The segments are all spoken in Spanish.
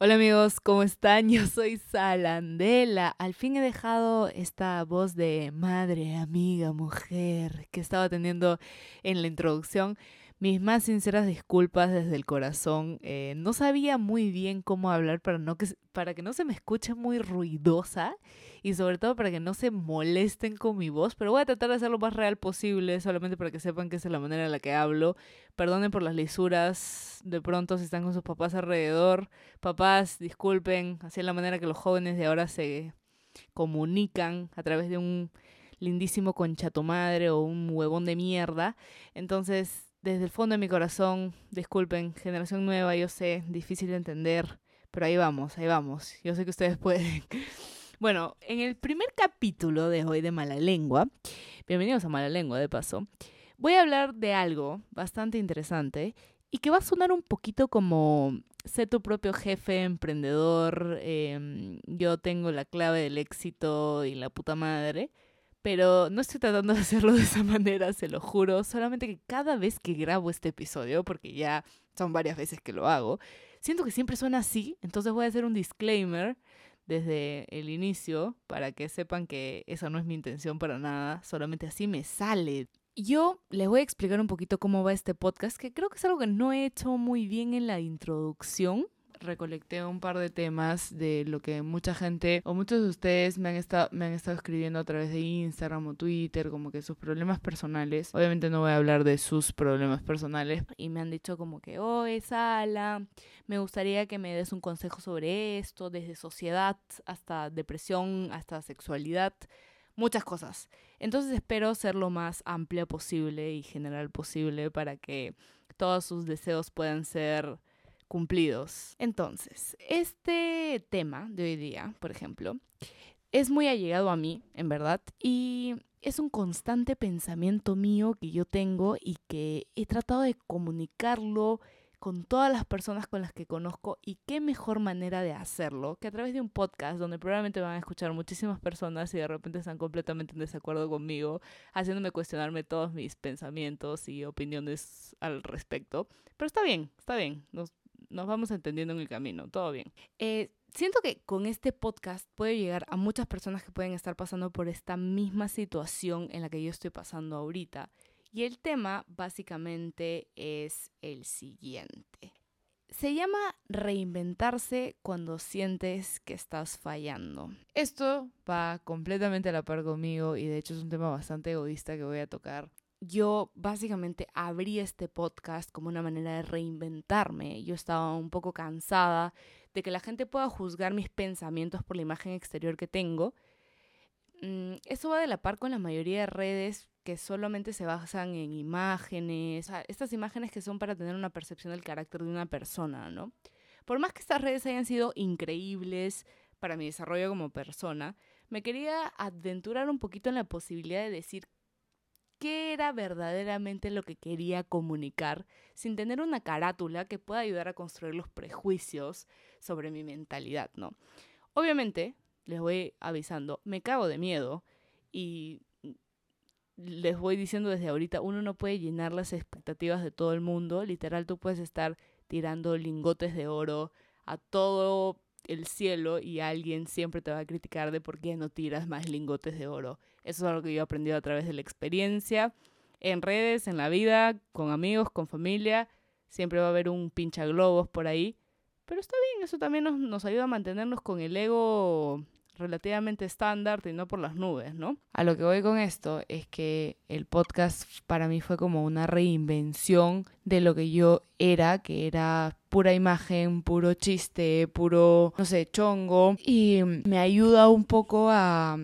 Hola amigos, ¿cómo están? Yo soy Salandela. Al fin he dejado esta voz de madre, amiga, mujer que estaba teniendo en la introducción. Mis más sinceras disculpas desde el corazón. Eh, no sabía muy bien cómo hablar para, no que, para que no se me escuche muy ruidosa y sobre todo para que no se molesten con mi voz, pero voy a tratar de hacer lo más real posible, solamente para que sepan que esa es la manera en la que hablo. Perdonen por las lisuras, de pronto si están con sus papás alrededor. Papás, disculpen, así es la manera que los jóvenes de ahora se comunican a través de un lindísimo conchato madre o un huevón de mierda. Entonces, desde el fondo de mi corazón, disculpen, generación nueva, yo sé, difícil de entender, pero ahí vamos, ahí vamos. Yo sé que ustedes pueden. Bueno, en el primer capítulo de hoy de Mala Lengua, bienvenidos a Mala Lengua de paso, voy a hablar de algo bastante interesante y que va a sonar un poquito como sé tu propio jefe, emprendedor, em, yo tengo la clave del éxito y la puta madre. Pero no estoy tratando de hacerlo de esa manera, se lo juro. Solamente que cada vez que grabo este episodio, porque ya son varias veces que lo hago, siento que siempre suena así. Entonces voy a hacer un disclaimer desde el inicio para que sepan que esa no es mi intención para nada. Solamente así me sale. Yo les voy a explicar un poquito cómo va este podcast, que creo que es algo que no he hecho muy bien en la introducción recolecté un par de temas de lo que mucha gente o muchos de ustedes me han estado me han estado escribiendo a través de Instagram o Twitter como que sus problemas personales. Obviamente no voy a hablar de sus problemas personales y me han dicho como que, "Oh, Sala, me gustaría que me des un consejo sobre esto, desde sociedad hasta depresión, hasta sexualidad." muchas cosas. Entonces espero ser lo más amplia posible y general posible para que todos sus deseos puedan ser cumplidos. Entonces, este tema de hoy día, por ejemplo, es muy allegado a mí, en verdad, y es un constante pensamiento mío que yo tengo y que he tratado de comunicarlo con todas las personas con las que conozco y qué mejor manera de hacerlo que a través de un podcast donde probablemente van a escuchar muchísimas personas y de repente están completamente en desacuerdo conmigo, haciéndome cuestionarme todos mis pensamientos y opiniones al respecto. Pero está bien, está bien, nos vamos entendiendo en el camino, todo bien. Eh, siento que con este podcast puede llegar a muchas personas que pueden estar pasando por esta misma situación en la que yo estoy pasando ahorita. Y el tema básicamente es el siguiente. Se llama reinventarse cuando sientes que estás fallando. Esto va completamente a la par conmigo y de hecho es un tema bastante egoísta que voy a tocar yo básicamente abrí este podcast como una manera de reinventarme. Yo estaba un poco cansada de que la gente pueda juzgar mis pensamientos por la imagen exterior que tengo. Mm, eso va de la par con la mayoría de redes que solamente se basan en imágenes, estas imágenes que son para tener una percepción del carácter de una persona, ¿no? Por más que estas redes hayan sido increíbles para mi desarrollo como persona, me quería aventurar un poquito en la posibilidad de decir qué era verdaderamente lo que quería comunicar sin tener una carátula que pueda ayudar a construir los prejuicios sobre mi mentalidad, ¿no? Obviamente, les voy avisando, me cago de miedo y les voy diciendo desde ahorita, uno no puede llenar las expectativas de todo el mundo, literal tú puedes estar tirando lingotes de oro a todo el cielo y alguien siempre te va a criticar de por qué no tiras más lingotes de oro. Eso es algo que yo he aprendido a través de la experiencia, en redes, en la vida, con amigos, con familia. Siempre va a haber un pincha globos por ahí. Pero está bien, eso también nos, nos ayuda a mantenernos con el ego relativamente estándar y no por las nubes, ¿no? A lo que voy con esto es que el podcast para mí fue como una reinvención de lo que yo era, que era pura imagen, puro chiste, puro, no sé, chongo, y me ayuda un poco a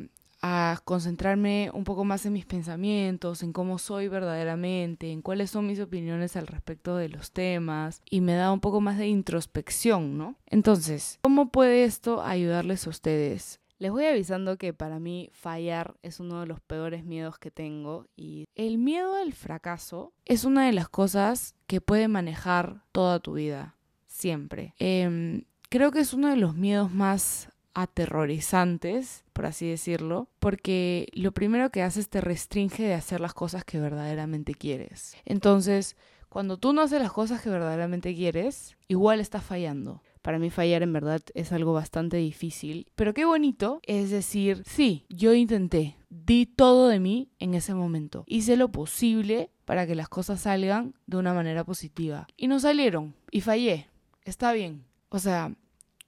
a concentrarme un poco más en mis pensamientos, en cómo soy verdaderamente, en cuáles son mis opiniones al respecto de los temas y me da un poco más de introspección, ¿no? Entonces, ¿cómo puede esto ayudarles a ustedes? Les voy avisando que para mí fallar es uno de los peores miedos que tengo y el miedo al fracaso es una de las cosas que puede manejar toda tu vida, siempre. Em, creo que es uno de los miedos más aterrorizantes, por así decirlo, porque lo primero que haces te restringe de hacer las cosas que verdaderamente quieres. Entonces, cuando tú no haces las cosas que verdaderamente quieres, igual estás fallando. Para mí fallar en verdad es algo bastante difícil. Pero qué bonito es decir, sí, yo intenté, di todo de mí en ese momento. Hice lo posible para que las cosas salgan de una manera positiva. Y no salieron. Y fallé. Está bien. O sea,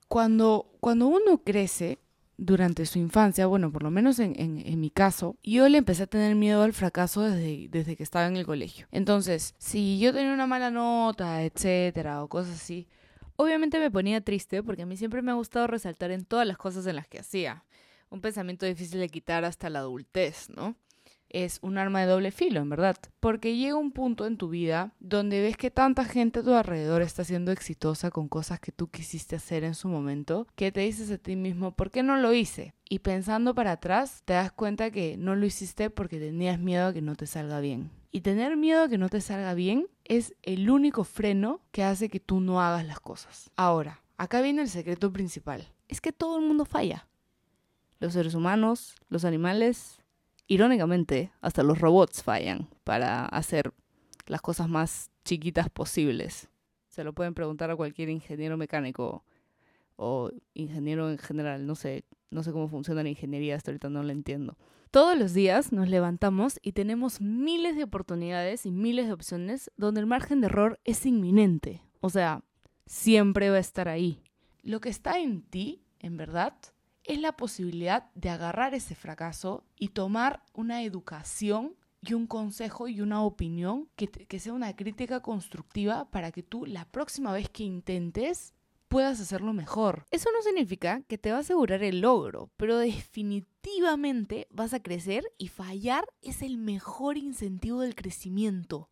cuando, cuando uno crece, durante su infancia, bueno, por lo menos en, en, mi caso, yo le empecé a tener miedo al fracaso desde, desde que estaba en el colegio. Entonces, si yo tenía una mala nota, etcétera, o cosas así, obviamente me ponía triste porque a mí siempre me ha gustado resaltar en todas las cosas en las que hacía. Un pensamiento difícil de quitar hasta la adultez, ¿no? Es un arma de doble filo, en verdad. Porque llega un punto en tu vida donde ves que tanta gente a tu alrededor está siendo exitosa con cosas que tú quisiste hacer en su momento, que te dices a ti mismo, ¿por qué no lo hice? Y pensando para atrás, te das cuenta que no lo hiciste porque tenías miedo a que no te salga bien. Y tener miedo a que no te salga bien es el único freno que hace que tú no hagas las cosas. Ahora, acá viene el secreto principal. Es que todo el mundo falla. Los seres humanos, los animales, Irónicamente, hasta los robots fallan para hacer las cosas más chiquitas posibles. Se lo pueden preguntar a cualquier ingeniero mecánico o ingeniero en general, no sé, no sé cómo funciona la ingeniería, hasta ahorita no lo entiendo. Todos los días nos levantamos y tenemos miles de oportunidades y miles de opciones donde el margen de error es inminente. O sea, siempre va a estar ahí. Lo que está en ti, en verdad, es la posibilidad de agarrar ese fracaso y tomar una educación y un consejo y una opinión que, que, sea una crítica constructiva para que tú la próxima vez que intentes puedas hacerlo mejor. Eso no significa que te va a asegurar el logro, pero definitivamente vas a crecer y fallar es el mejor incentivo del crecimiento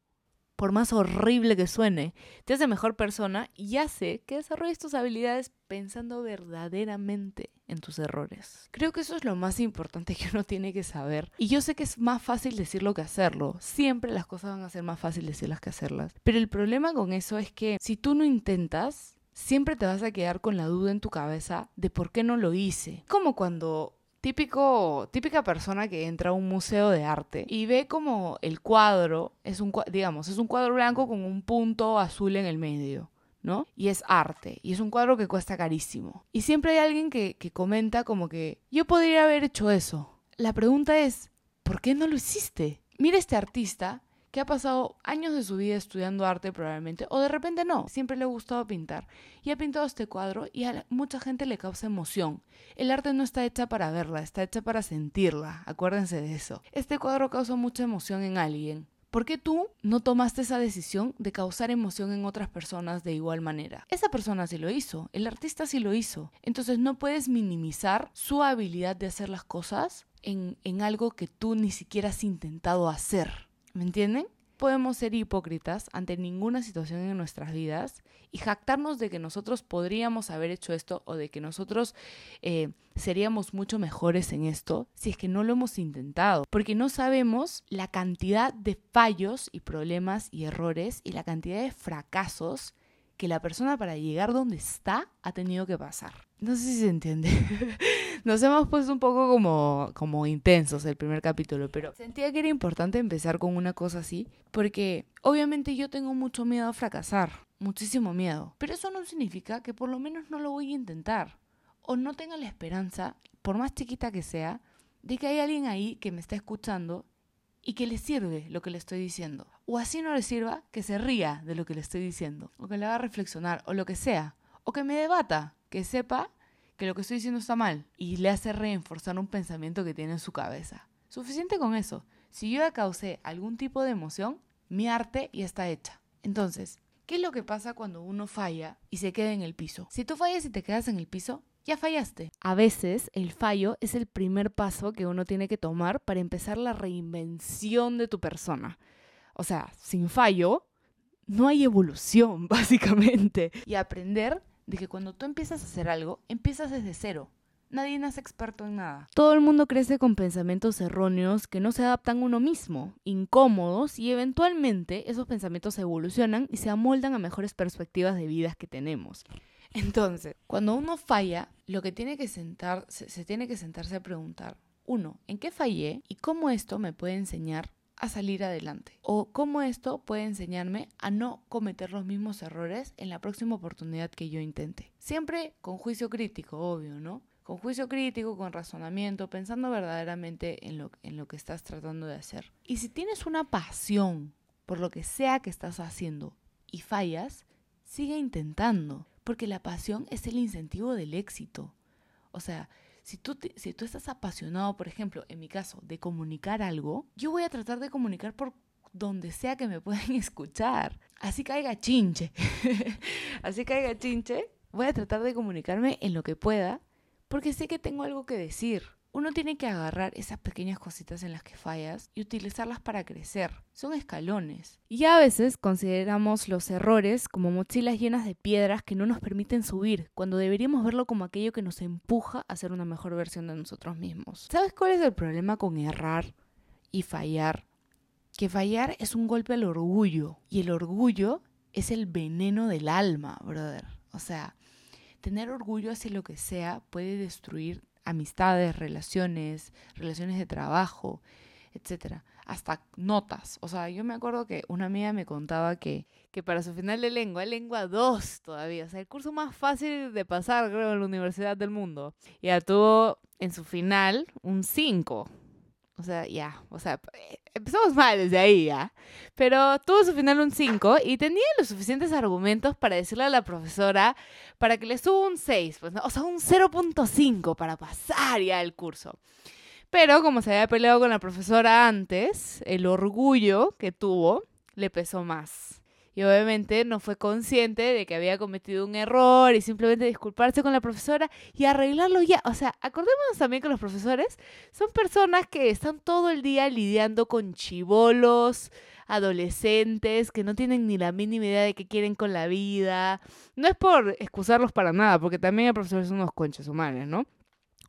por más horrible que suene, te hace mejor persona y hace que desarrolles tus habilidades pensando verdaderamente en tus errores. Creo que eso es lo más importante que uno tiene que saber. Y yo sé que es más fácil decirlo que hacerlo. Siempre las cosas van a ser más fáciles decirlas que hacerlas. Pero el problema con eso es que si tú no intentas, siempre te vas a quedar con la duda en tu cabeza de por qué no lo hice. Como cuando típico, típica persona que entra a un museo de arte y ve como el cuadro es un, digamos, es un cuadro blanco con un punto azul en el medio. ¿no? Y es arte, y es un cuadro que cuesta carísimo. Y siempre hay alguien que, que comenta como que yo podría haber hecho eso. La pregunta es, ¿por qué no lo hiciste? Mira este artista que ha pasado años de su vida estudiando arte probablemente, o de repente no, siempre le ha gustado pintar, y ha pintado este cuadro y a mucha gente le causa emoción. El arte no está hecha para verla, está hecha para sentirla, acuérdense de eso. Este cuadro causa mucha emoción en alguien. ¿Por qué tú no tomaste esa decisión de causar emoción en otras personas de igual manera? Esa persona sí lo hizo, el artista sí lo hizo. Entonces no puedes minimizar su habilidad de hacer las cosas en, en algo que tú ni siquiera has intentado hacer. ¿Me entienden? Podemos ser hipócritas ante ninguna situación en nuestras vidas y jactarnos de que nosotros podríamos haber hecho esto o de que nosotros eh, seríamos mucho mejores en esto si es que no lo hemos intentado, porque no sabemos la cantidad de fallos y problemas y errores y la cantidad de fracasos que la persona para llegar donde está ha tenido que pasar. No sé si se entiende. Nos hemos puesto un poco como, como intensos el primer capítulo, pero sentía que era importante empezar con una cosa así, porque obviamente yo tengo mucho miedo a fracasar, muchísimo miedo, pero eso no significa que por lo menos no lo voy a intentar, o no tenga la esperanza, por más chiquita que sea, de que hay alguien ahí que me está escuchando y que le sirve lo que le estoy diciendo. O así no le sirva, que se ría de lo que le estoy diciendo, o que le haga reflexionar, o lo que sea, o que me debata, que sepa que lo que estoy diciendo está mal y le hace reforzar un pensamiento que tiene en su cabeza. Suficiente con eso. Si yo ya causé algún tipo de emoción, mi arte ya está hecha. Entonces, ¿qué es lo que pasa cuando uno falla y se queda en el piso? Si tú fallas y te quedas en el piso, ya fallaste. A veces el fallo es el primer paso que uno tiene que tomar para empezar la reinvención de tu persona. O sea, sin fallo no hay evolución, básicamente. Y aprender de que cuando tú empiezas a hacer algo, empiezas desde cero. Nadie nace experto en nada. Todo el mundo crece con pensamientos erróneos que no se adaptan a uno mismo, incómodos, y eventualmente esos pensamientos evolucionan y se amoldan a mejores perspectivas de vidas que tenemos. Entonces, cuando uno falla, lo que tiene que sentar, se, tiene que sentarse a preguntar, uno, ¿en qué fallé y cómo esto me puede enseñar a salir adelante. O cómo esto puede enseñarme a no cometer los mismos errores en la próxima oportunidad que yo intente. Siempre con juicio crítico, obvio, ¿no? Con juicio crítico, con razonamiento, pensando verdaderamente en lo, en lo que estás tratando de hacer. Y si tienes una pasión por lo que sea que estás haciendo y fallas, sigue intentando, porque la pasión es el incentivo del éxito. O sea, si tú, si tú estás apasionado, por ejemplo, en mi caso, de comunicar algo, yo voy a tratar de comunicar por donde sea que me puedan escuchar. Así caiga chinche. Así caiga chinche. Voy a tratar de comunicarme en lo que pueda, porque sé que tengo algo que decir. Uno tiene que agarrar esas pequeñas cositas en las que fallas y utilizarlas para crecer. Son escalones. Y a veces consideramos los errores como mochilas llenas de piedras que no nos permiten subir, cuando deberíamos verlo como aquello que nos empuja a ser una mejor versión de nosotros mismos. ¿Sabes cuál es el problema con errar y fallar? Que fallar es un golpe al orgullo y el orgullo es el veneno del alma, brother. O sea, tener orgullo hacia lo que sea puede destruir amistades, relaciones, relaciones de trabajo, etcétera, hasta notas. O sea, yo me acuerdo que una amiga me contaba que, que para su final de lengua, lengua 2 todavía, o sea, el curso más fácil de pasar, creo, en la universidad del mundo. Ya tuvo en su final un 5. O sea, ya, o sea, empezamos mal desde ahí, ¿ya? Pero tuvo su final un 5 y tenía los suficientes argumentos para decirle a la profesora para que le suba un 6, pues, ¿no? o sea, un 0.5 para pasar ya el curso. Pero como se había peleado con la profesora antes, el orgullo que tuvo le pesó más y obviamente no fue consciente de que había cometido un error y simplemente disculparse con la profesora y arreglarlo ya. O sea, acordémonos también que los profesores son personas que están todo el día lidiando con chivolos, adolescentes que no tienen ni la mínima idea de qué quieren con la vida. No es por excusarlos para nada, porque también hay profesores son unos conchas humanos, ¿no?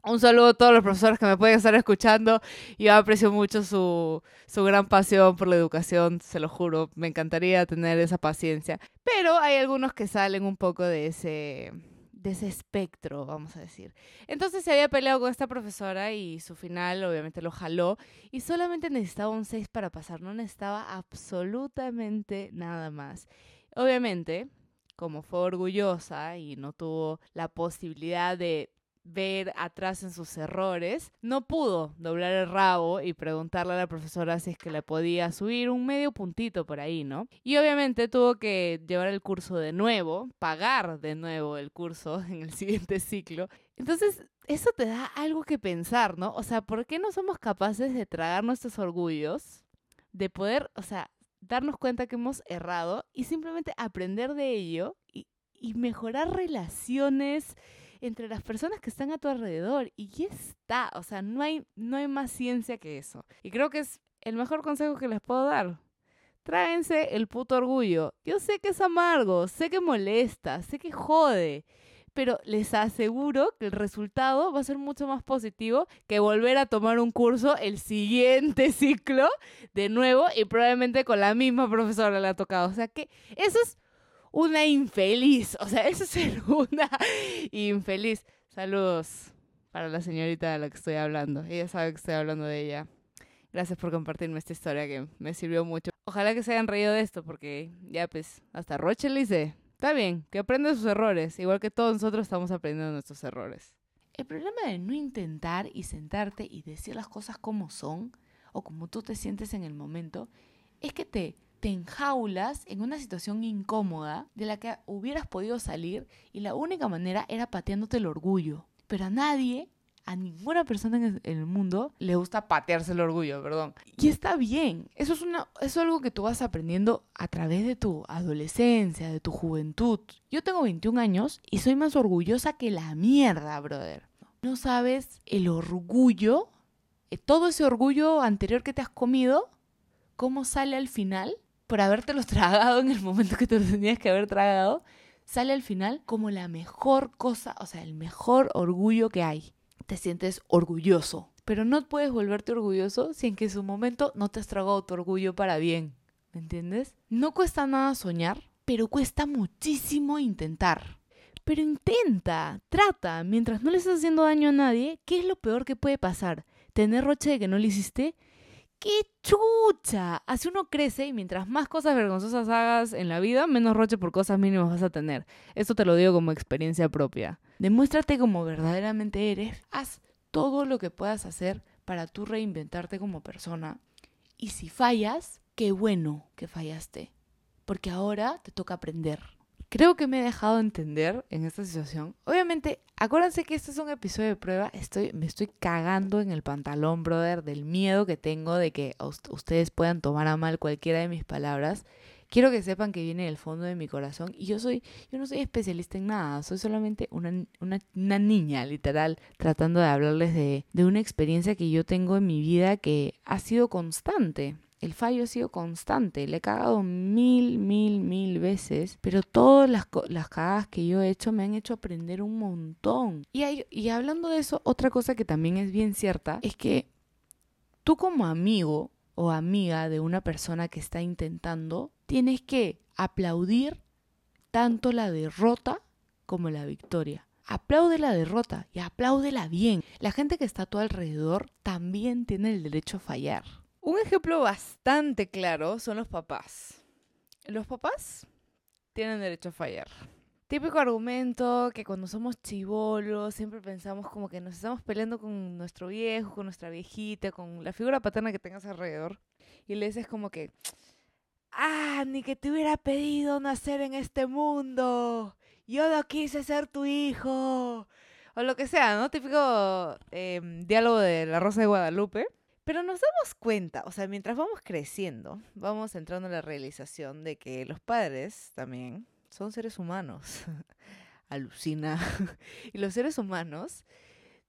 Un saludo a todos los profesores que me pueden estar escuchando. Yo aprecio mucho su, su, gran pasión por la educación, se lo juro. Me encantaría tener esa paciencia. Pero hay algunos que salen un poco de ese, de ese espectro, vamos a decir. Entonces se había peleado con esta profesora y su final obviamente lo jaló. Y solamente necesitaba un 6 para pasar, no necesitaba absolutamente nada más. Obviamente, como fue orgullosa y no tuvo la posibilidad de ver atrás en sus errores, no pudo doblar el rabo y preguntarle a la profesora si es que le podía subir un medio puntito por ahí, ¿no? Y obviamente tuvo que llevar el curso de nuevo, pagar de nuevo el curso en el siguiente ciclo. Entonces, eso te da algo que pensar, ¿no? O sea, ¿por qué no somos capaces de tragar nuestros orgullos? De poder, o sea, darnos cuenta que hemos errado y simplemente aprender de ello y, y mejorar relaciones entre las personas que están a tu alrededor. Y ya está, o sea, no hay, no hay más ciencia que eso. Y creo que es el mejor consejo que les puedo dar. Tráense el puto orgullo. Yo sé que es amargo, sé que molesta, sé que jode, pero les aseguro que el resultado va a ser mucho más positivo que volver a tomar un curso el siguiente ciclo de nuevo y probablemente con la misma profesora le ha tocado. O sea que eso es una infeliz. O sea, eso es ser una infeliz. Saludos para la señorita de la que estoy hablando. Ella sabe que estoy hablando de ella. Gracias por compartirme esta historia que me sirvió mucho. Ojalá que se hayan reído de esto porque ya pues hasta Roche le dice, está bien, que aprenda sus errores, igual que todos nosotros estamos aprendiendo nuestros errores. El problema de no intentar y sentarte y decir las cosas como son o como tú te sientes en el momento es que te te enjaulas en una situación incómoda de la que hubieras podido salir y la única manera era pateándote el orgullo. Pero a nadie, a ninguna persona en el mundo le gusta patearse el orgullo, perdón. Y está bien, eso es, una, eso es algo que tú vas aprendiendo a través de tu adolescencia, de tu juventud. Yo tengo 21 años y soy más orgullosa que la mierda, brother. No sabes el orgullo, eh, todo ese orgullo anterior que te has comido, cómo sale al final por habértelos tragado en el momento que te los tenías que haber tragado, sale al final como la mejor cosa, o sea, el mejor orgullo que hay. Te sientes orgulloso, pero no puedes volverte orgulloso si en que en su momento no te has tragado tu orgullo para bien. ¿Me entiendes? No cuesta nada soñar, pero cuesta muchísimo intentar. Pero intenta, trata, mientras no le estás haciendo daño a nadie, ¿qué es lo peor que puede pasar? ¿Tener roche de que no lo hiciste? ¡Qué chucha! Así uno crece y mientras más cosas vergonzosas hagas en la vida, menos roche por cosas mínimas vas a tener. Esto te lo digo como experiencia propia. Demuéstrate como verdaderamente eres. Haz todo lo que puedas hacer para tú reinventarte como persona. Y si fallas, qué bueno que fallaste. Porque ahora te toca aprender. Creo que me he dejado entender en esta situación. Obviamente, acuérdense que este es un episodio de prueba. Estoy, me estoy cagando en el pantalón, brother, del miedo que tengo de que ustedes puedan tomar a mal cualquiera de mis palabras. Quiero que sepan que viene del fondo de mi corazón y yo soy, yo no soy especialista en nada, soy solamente una, una, una niña, literal, tratando de hablarles de, de una experiencia que yo tengo en mi vida que ha sido constante. El fallo ha sido constante, le he cagado mil, mil, mil veces, pero todas las, las cagadas que yo he hecho me han hecho aprender un montón. Y, y hablando de eso, otra cosa que también es bien cierta es que tú como amigo o amiga de una persona que está intentando, tienes que aplaudir tanto la derrota como la victoria. Aplaude la derrota y apláudela bien. La gente que está a tu alrededor también tiene el derecho a fallar. Un ejemplo bastante claro son los papás. Los papás tienen derecho a fallar. Típico argumento que cuando somos chivolos siempre pensamos como que nos estamos peleando con nuestro viejo, con nuestra viejita, con la figura paterna que tengas alrededor. Y le dices como que, ah, ni que te hubiera pedido nacer en este mundo. Yo no quise ser tu hijo. O lo que sea, ¿no? Típico em, diálogo de la Rosa de Guadalupe. Pero nos damos cuenta, o sea, mientras vamos creciendo, vamos entrando en la realización de que los padres también son seres humanos. Alucina. y los seres humanos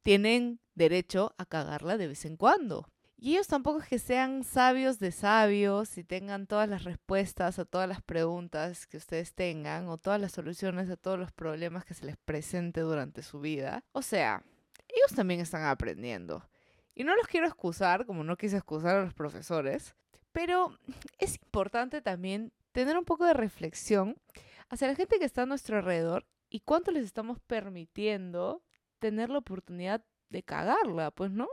tienen derecho a cagarla de vez en cuando. Y ellos tampoco es que sean sabios de sabios y tengan todas las respuestas a todas las preguntas que ustedes tengan o todas las soluciones a todos los problemas que se les presente durante su vida. O sea, ellos también están aprendiendo. Y no los quiero excusar, como no quise excusar a los profesores, pero es importante también tener un poco de reflexión hacia la gente que está a nuestro alrededor y cuánto les estamos permitiendo tener la oportunidad de cagarla, pues, ¿no?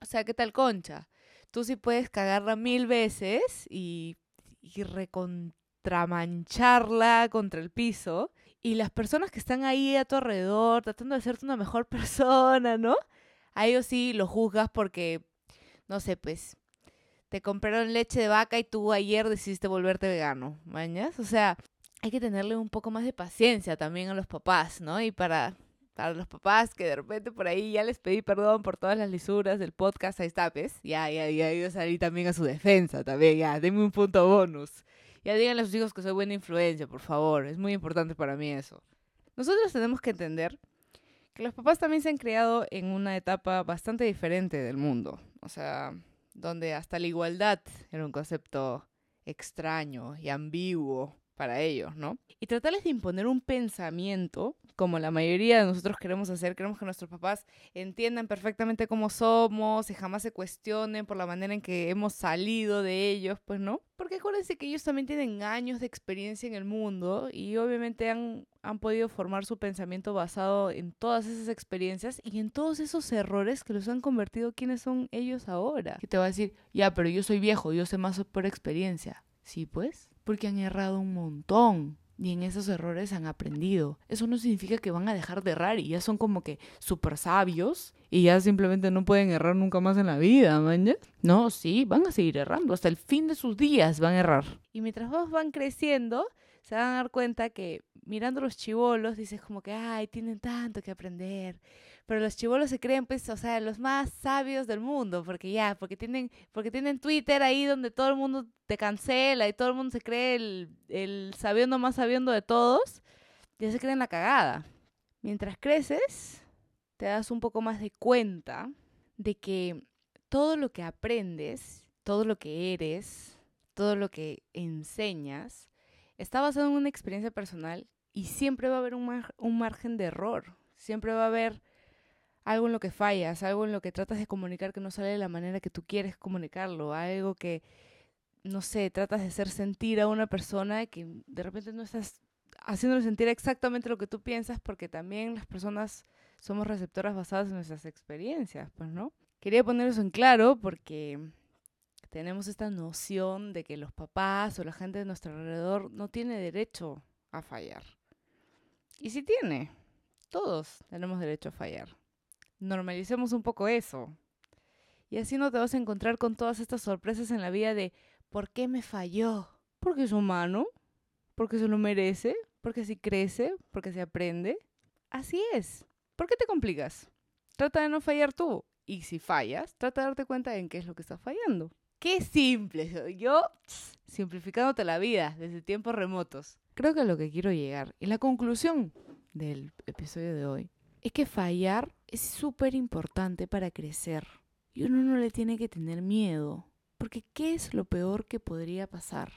O sea, ¿qué tal concha? Tú sí puedes cagarla mil veces y, y recontramancharla contra el piso. Y las personas que están ahí a tu alrededor tratando de hacerte una mejor persona, ¿no? A ellos sí lo juzgas porque, no sé, pues, te compraron leche de vaca y tú ayer decidiste volverte vegano, ¿mañas? O sea, hay que tenerle un poco más de paciencia también a los papás, ¿no? Y para, para los papás que de repente por ahí ya les pedí perdón por todas las lisuras del podcast, ahí está, pues, ya, ya, ya, yo salí también a su defensa, también, ya, denme un punto bonus. Ya díganle a sus hijos que soy buena influencia, por favor, es muy importante para mí eso. Nosotros tenemos que entender que los papás también se han criado en una etapa bastante diferente del mundo. O sea, donde hasta la igualdad era un concepto extraño y ambiguo para ellos, ¿no? Y tratarles de imponer un pensamiento, como la mayoría de nosotros queremos hacer, queremos que nuestros papás entiendan perfectamente cómo somos y jamás se cuestionen por la manera en que hemos salido de ellos, pues no. Porque acuérdense que ellos también tienen años de experiencia en el mundo y obviamente han, han podido formar su pensamiento basado en todas esas experiencias y en todos esos errores que los han convertido quienes son ellos ahora. Que te va a decir, ya, pero yo soy viejo, yo sé más por experiencia. Sí, pues porque han errado un montón y en esos errores han aprendido. Eso no significa que van a dejar de errar y ya son como que súper sabios y ya simplemente no pueden errar nunca más en la vida. No, sí, van a seguir errando. Hasta el fin de sus días van a errar. Y mientras van creciendo, se van a dar cuenta que mirando los chivolos dices como que, ay, tienen tanto que aprender pero los chivolos se creen, pues, o sea, los más sabios del mundo, porque ya, porque tienen, porque tienen Twitter ahí donde todo el mundo te cancela y todo el mundo se cree el, el sabiendo más sabiendo de todos, ya se creen la cagada. Mientras creces, te das un poco más de cuenta de que todo lo que aprendes, todo lo que eres, todo lo que enseñas, está basado en una experiencia personal y siempre va a haber un, un margen de error. Siempre va a haber algo en lo que fallas, algo en lo que tratas de comunicar que no sale de la manera que tú quieres comunicarlo, algo que, no sé, tratas de hacer sentir a una persona que de repente no estás haciéndole sentir exactamente lo que tú piensas porque también las personas somos receptoras basadas en nuestras experiencias, pues, ¿no? Quería poner eso en claro porque tenemos esta noción de que los papás o la gente de nuestro alrededor no tiene derecho a fallar. Y si tiene, todos tenemos derecho a fallar. Normalicemos un poco eso. Y así no te vas a encontrar con todas estas sorpresas en la vida de ¿por qué me falló? Porque es humano, porque se lo merece, porque si crece, porque se aprende. Así es. ¿Por qué te complicas? Trata de no fallar tú. Y si fallas, trata de darte cuenta en qué es lo que estás fallando. Qué simple. Yo simplificándote la vida desde tiempos remotos. Creo que a lo que quiero llegar y la conclusión del episodio de hoy es que fallar es súper importante para crecer. Y uno no le tiene que tener miedo. Porque ¿qué es lo peor que podría pasar?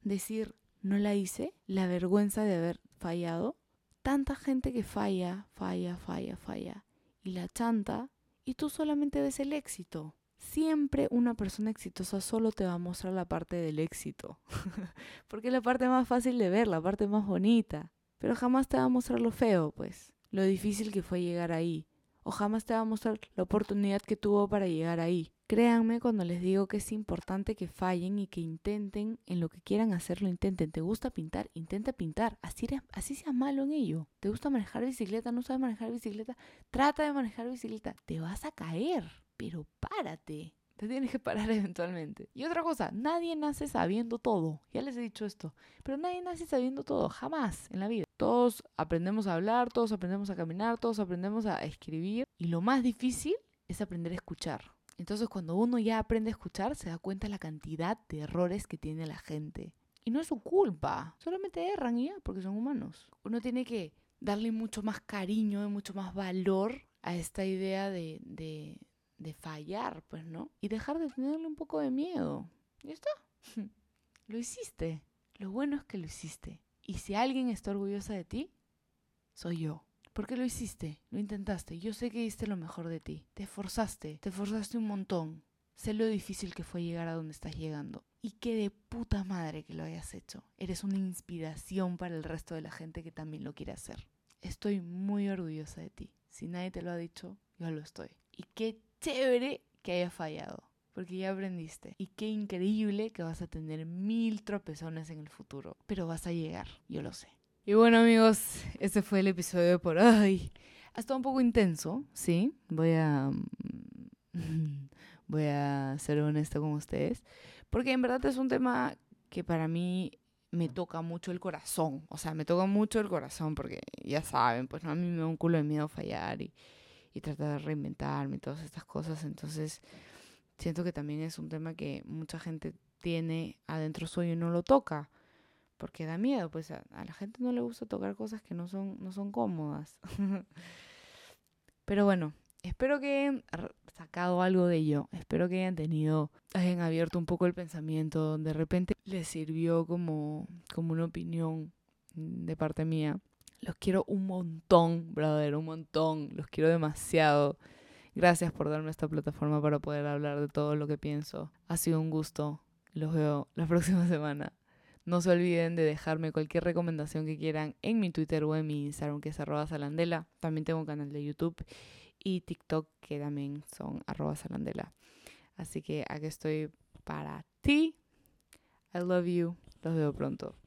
Decir, no la hice, la vergüenza de haber fallado. Tanta gente que falla, falla, falla, falla. Y la chanta, y tú solamente ves el éxito. Siempre una persona exitosa solo te va a mostrar la parte del éxito. Porque es la parte más fácil de ver, la parte más bonita. Pero jamás te va a mostrar lo feo, pues. Lo difícil que fue llegar ahí. O jamás te va a mostrar la oportunidad que tuvo para llegar ahí. Créanme cuando les digo que es importante que fallen y que intenten en lo que quieran hacer, lo intenten. ¿Te gusta pintar? Intenta pintar. Así, así seas malo en ello. ¿Te gusta manejar bicicleta? ¿No sabes manejar bicicleta? Trata de manejar bicicleta. Te vas a caer pero párate. Te tienes que parar eventualmente. Y otra cosa, nadie nace sabiendo todo. Ya les he dicho esto. Pero nadie nace sabiendo todo, jamás en la vida. Todos aprendemos a hablar, todos aprendemos a caminar, todos aprendemos a escribir. Y lo más difícil es aprender a escuchar. Entonces cuando uno ya aprende a escuchar, se da cuenta de la cantidad de errores que tiene la gente. Y no es su culpa, solamente erran ya, porque son humanos. Uno tiene que darle mucho más cariño y mucho más valor a esta idea de, de, de fallar, pues, ¿no? Y dejar de tenerle un poco de miedo. ¿Y está? lo hiciste. Lo bueno es que lo hiciste. Y si alguien está orgullosa de ti, soy yo. Porque lo hiciste, lo intentaste. Yo sé que diste lo mejor de ti. Te esforzaste, te esforzaste un montón. Sé lo difícil que fue llegar a donde estás llegando. Y qué de puta madre que lo hayas hecho. Eres una inspiración para el resto de la gente que también lo quiere hacer. Estoy muy orgullosa de ti. Si nadie te lo ha dicho, yo lo estoy. Y qué chévere que haya fallado, porque ya aprendiste. Y qué increíble que vas a tener mil tropezones en el futuro, pero vas a llegar, yo lo sé. Y bueno amigos, ese fue el episodio por hoy. Ha estado un poco intenso, sí, voy a... voy a ser honesta con ustedes, porque en verdad es un tema que para mí me toca mucho el corazón, o sea, me toca mucho el corazón porque ya saben, pues no a mí me da un culo de miedo fallar y y tratar de reinventarme y todas estas cosas. Entonces, siento que también es un tema que mucha gente tiene adentro suyo y no lo toca. Porque da miedo, pues a, la gente no le gusta tocar cosas que no son, no son cómodas. Pero bueno, espero que hayan sacado algo de ello. Espero que hayan tenido, hayan abierto un poco el pensamiento. De repente les sirvió como, como una opinión de parte mía. Los quiero un montón, brother, un montón. Los quiero demasiado. Gracias por darme esta plataforma para poder hablar de todo lo que pienso. Ha sido un gusto. Los veo la próxima semana. No se olviden de dejarme cualquier recomendación que quieran en mi Twitter o en mi Instagram, que es arroba salandela. También tengo un canal de YouTube y TikTok, que también son arroba salandela. Así que aquí estoy para ti. I love you. Los veo pronto.